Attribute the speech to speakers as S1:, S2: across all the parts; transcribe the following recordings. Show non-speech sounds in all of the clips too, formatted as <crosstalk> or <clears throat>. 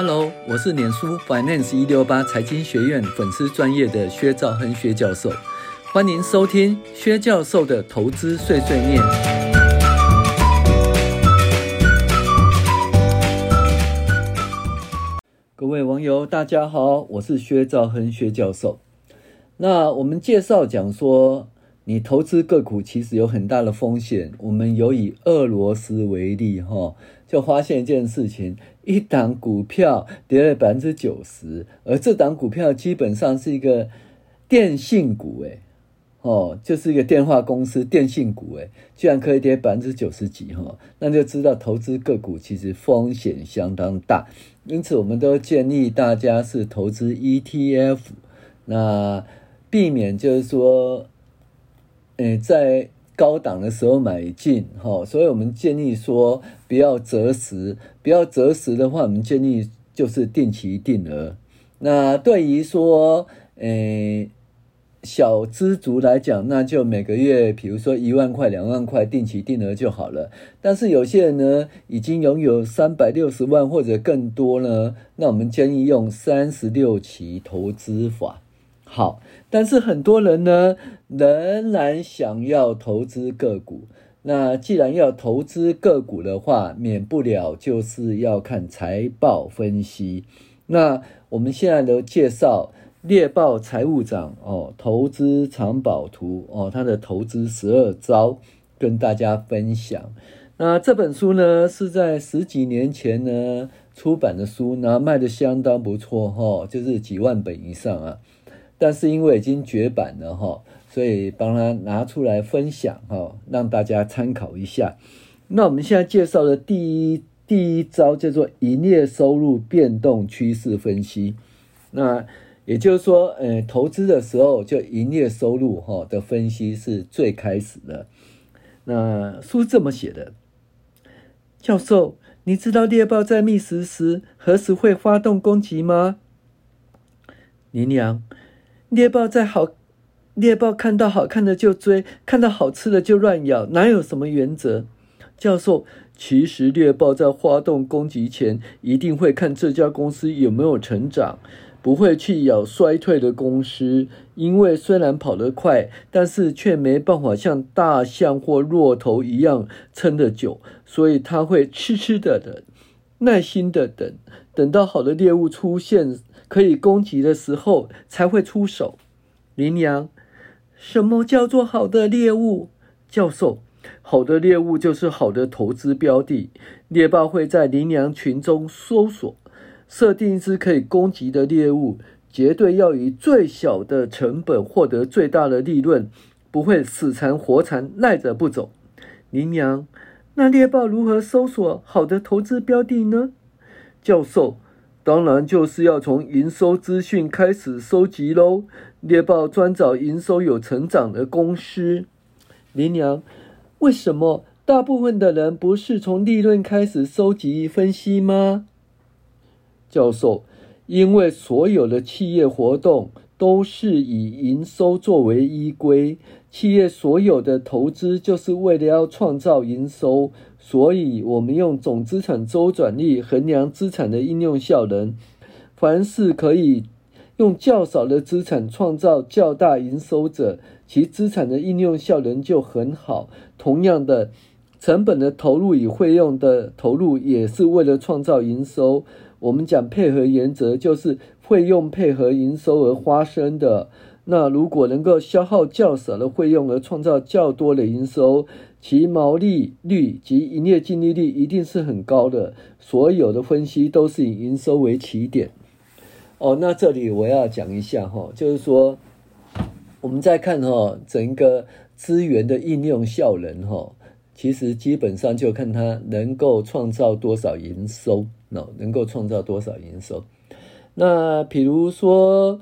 S1: Hello，我是脸书 Finance 一六八财经学院粉丝专业的薛兆亨薛教授，欢迎收听薛教授的投资碎碎念。各位网友，大家好，我是薛兆亨薛教授。那我们介绍讲说，你投资个股其实有很大的风险。我们有以俄罗斯为例，哈，就发现一件事情。一档股票跌了百分之九十，而这档股票基本上是一个电信股，诶哦，就是一个电话公司电信股，诶居然可以跌百分之九十几，哈，那就知道投资个股其实风险相当大。因此，我们都建议大家是投资 ETF，那避免就是说，诶在。高档的时候买进，哈，所以我们建议说不要择时，不要择时的话，我们建议就是定期定额。那对于说，诶，小资族来讲，那就每个月，比如说一万块、两万块定期定额就好了。但是有些人呢，已经拥有三百六十万或者更多呢，那我们建议用三十六期投资法。好，但是很多人呢，仍然想要投资个股。那既然要投资个股的话，免不了就是要看财报分析。那我们现在都介绍猎豹财务长哦，投资藏宝图哦，他的投资十二招跟大家分享。那这本书呢，是在十几年前呢出版的书，那卖的相当不错哈、哦，就是几万本以上啊。但是因为已经绝版了哈，所以帮他拿出来分享哈，让大家参考一下。那我们现在介绍的第一第一招叫做营业收入变动趋势分析。那也就是说，呃，投资的时候就营业收入哈的分析是最开始的。那书这么写的，教授，你知道猎豹在觅食时何时会发动攻击吗？林娘。猎豹在好，猎豹看到好看的就追，看到好吃的就乱咬，哪有什么原则？教授，其实猎豹在发动攻击前，一定会看这家公司有没有成长，不会去咬衰退的公司，因为虽然跑得快，但是却没办法像大象或骆驼一样撑得久，所以他会痴痴的等，耐心的等，等到好的猎物出现。可以攻击的时候才会出手。羚羊，什么叫做好的猎物？教授，好的猎物就是好的投资标的。猎豹会在羚羊群中搜索，设定一只可以攻击的猎物，绝对要以最小的成本获得最大的利润，不会死缠活缠赖着不走。羚羊，那猎豹如何搜索好的投资标的呢？教授。当然就是要从营收资讯开始收集喽。猎豹专找营收有成长的公司。羚羊，为什么大部分的人不是从利润开始收集分析吗？教授，因为所有的企业活动都是以营收作为依归。企业所有的投资就是为了要创造营收，所以我们用总资产周转率衡量资产的应用效能。凡是可以用较少的资产创造较大营收者，其资产的应用效能就很好。同样的，成本的投入与费用的投入也是为了创造营收。我们讲配合原则，就是费用配合营收而发生的。那如果能够消耗较少的费用而创造较多的营收，其毛利率及营业净利率一定是很高的。所有的分析都是以营收为起点。哦，那这里我要讲一下哈，就是说我们在看哈整个资源的应用效能哈，其实基本上就看它能够创造多少营收，喏，能够创造多少营收。那比如说。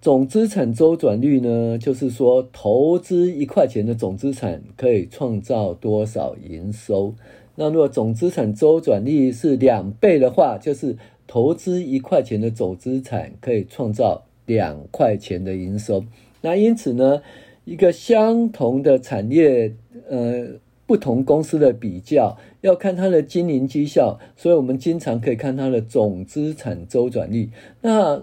S1: 总资产周转率呢，就是说投资一块钱的总资产可以创造多少营收。那如果总资产周转率是两倍的话，就是投资一块钱的总资产可以创造两块钱的营收。那因此呢，一个相同的产业，呃，不同公司的比较，要看它的经营绩效，所以我们经常可以看它的总资产周转率。那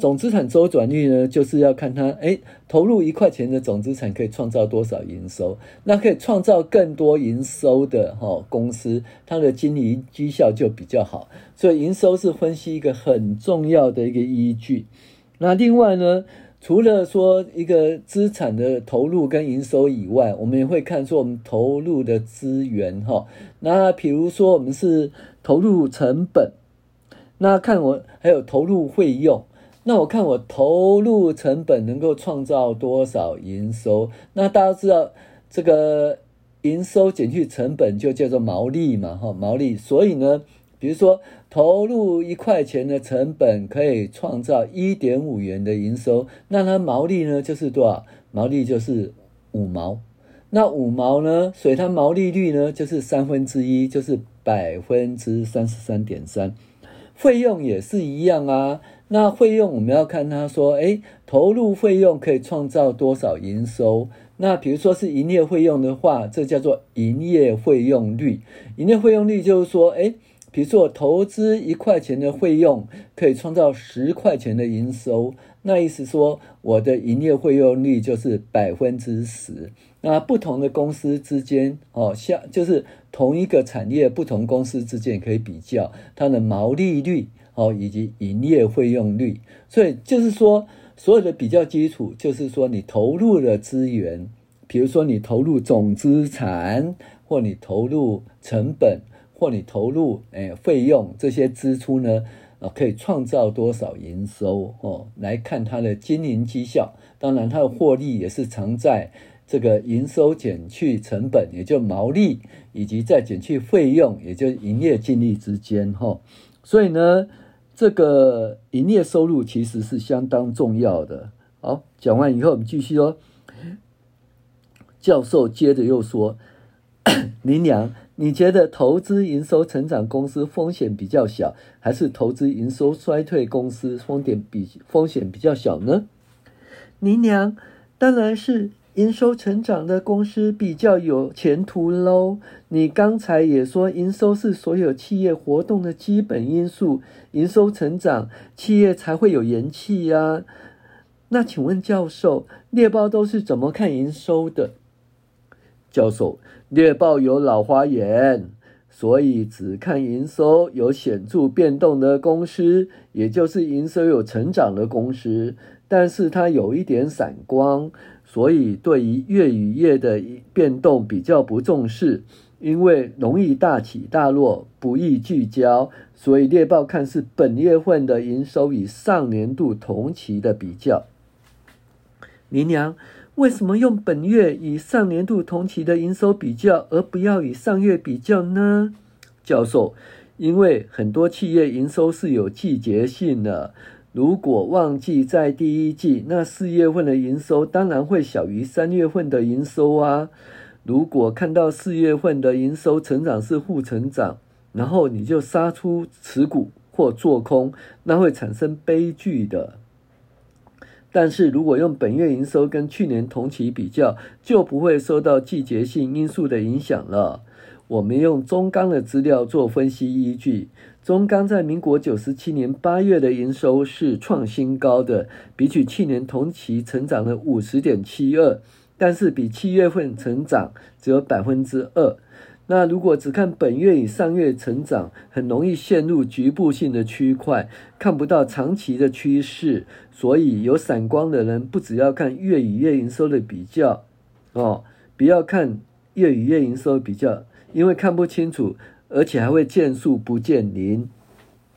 S1: 总资产周转率呢，就是要看它，哎，投入一块钱的总资产可以创造多少营收？那可以创造更多营收的哈公司，它的经营绩效就比较好。所以营收是分析一个很重要的一个依据。那另外呢，除了说一个资产的投入跟营收以外，我们也会看说我们投入的资源哈。那比如说我们是投入成本，那看我还有投入费用。那我看我投入成本能够创造多少营收？那大家知道这个营收减去成本就叫做毛利嘛，哈，毛利。所以呢，比如说投入一块钱的成本可以创造一点五元的营收，那它毛利呢就是多少？毛利就是五毛。那五毛呢，所以它毛利率呢就是三分之一，就是百分之三十三点三。费用也是一样啊。那费用我们要看他说，诶，投入费用可以创造多少营收？那比如说是营业费用的话，这叫做营业费用率。营业费用率就是说，诶，比如说我投资一块钱的费用可以创造十块钱的营收，那意思说我的营业费用率就是百分之十。那不同的公司之间，哦，像就是同一个产业，不同公司之间可以比较它的毛利率。哦，以及营业费用率，所以就是说，所有的比较基础就是说，你投入的资源，比如说你投入总资产，或你投入成本，或你投入诶费用这些支出呢，啊，可以创造多少营收哦？来看它的经营绩效，当然它的获利也是藏在这个营收减去成本，也就毛利，以及再减去费用，也就营业净利之间哈。所以呢。这个营业收入其实是相当重要的。好，讲完以后，我们继续说。教授接着又说：“ <clears throat> 林娘，你觉得投资营收成长公司风险比较小，还是投资营收衰退公司风险比风险比较小呢？”林娘，当然是。营收成长的公司比较有前途喽。你刚才也说，营收是所有企业活动的基本因素，营收成长，企业才会有元气呀。那请问教授，猎豹都是怎么看营收的？教授，猎豹有老花眼，所以只看营收有显著变动的公司，也就是营收有成长的公司，但是它有一点散光。所以，对于月与月的变动比较不重视，因为容易大起大落，不易聚焦。所以，猎豹看是本月份的营收与上年度同期的比较。林娘，为什么用本月与上年度同期的营收比较，而不要与上月比较呢？教授，因为很多企业营收是有季节性的。如果旺季在第一季，那四月份的营收当然会小于三月份的营收啊。如果看到四月份的营收成长是负成长，然后你就杀出持股或做空，那会产生悲剧的。但是如果用本月营收跟去年同期比较，就不会受到季节性因素的影响了。我们用中钢的资料做分析依据。中钢在民国九十七年八月的营收是创新高的，比起去年同期成长了五十点七二，但是比七月份成长只有百分之二。那如果只看本月与上月成长，很容易陷入局部性的区块，看不到长期的趋势。所以有散光的人，不只要看月与月营收的比较，哦，不要看月与月营收比较，因为看不清楚。而且还会见树不见林。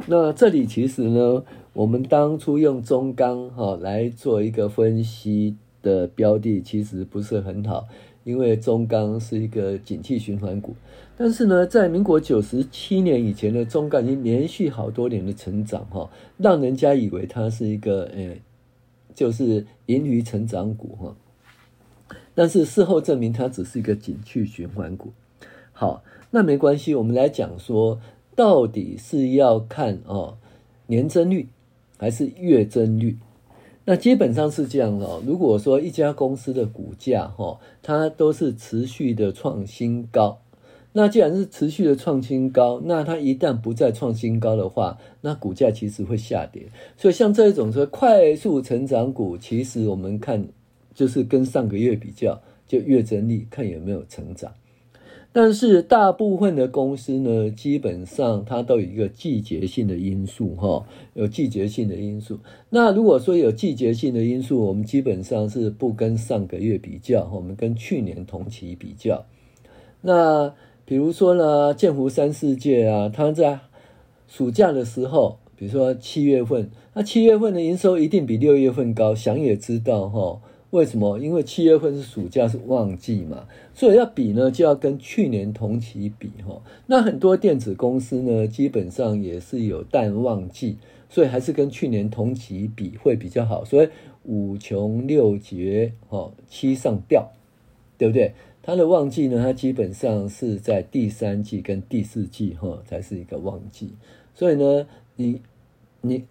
S1: 那这里其实呢，我们当初用中钢哈来做一个分析的标的，其实不是很好，因为中钢是一个景气循环股。但是呢，在民国九十七年以前的中钢已经连续好多年的成长哈，让人家以为它是一个诶，就是盈余成长股哈。但是事后证明，它只是一个景气循环股。好。那没关系，我们来讲说，到底是要看哦年增率还是月增率？那基本上是这样的哦。如果说一家公司的股价哈，它都是持续的创新高，那既然是持续的创新高，那它一旦不再创新高的话，那股价其实会下跌。所以像这种说快速成长股，其实我们看就是跟上个月比较，就月增率看有没有成长。但是大部分的公司呢，基本上它都有一个季节性的因素，哈，有季节性的因素。那如果说有季节性的因素，我们基本上是不跟上个月比较，我们跟去年同期比较。那比如说呢，建湖三世界啊，它在暑假的时候，比如说七月份，那七月份的营收一定比六月份高，想也知道，哈。为什么？因为七月份是暑假，是旺季嘛，所以要比呢，就要跟去年同期比哈。那很多电子公司呢，基本上也是有淡旺季，所以还是跟去年同期比会比较好。所以五穷六绝哈，七上吊，对不对？它的旺季呢，它基本上是在第三季跟第四季哈，才是一个旺季。所以呢，你你。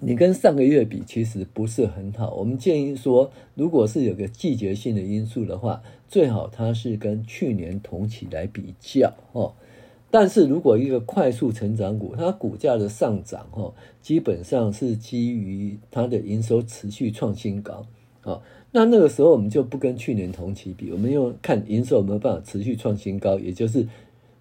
S1: 你跟上个月比，其实不是很好。我们建议说，如果是有个季节性的因素的话，最好它是跟去年同期来比较哦。但是如果一个快速成长股，它股价的上涨哦，基本上是基于它的营收持续创新高哦。那那个时候我们就不跟去年同期比，我们用看营收有没有办法持续创新高，也就是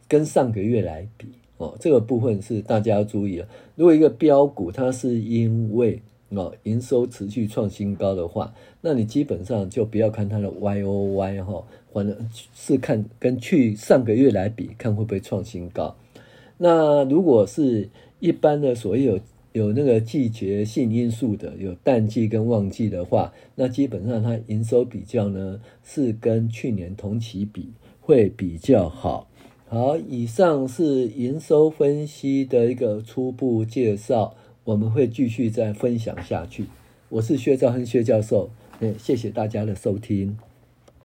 S1: 跟上个月来比。哦，这个部分是大家要注意了。如果一个标股它是因为哦营收持续创新高的话，那你基本上就不要看它的 Y O Y 哈，反正是看跟去上个月来比，看会不会创新高。那如果是一般的所谓有有那个季节性因素的，有淡季跟旺季的话，那基本上它营收比较呢是跟去年同期比会比较好。好，以上是营收分析的一个初步介绍，我们会继续再分享下去。我是薛兆恒薛教授，谢谢大家的收听。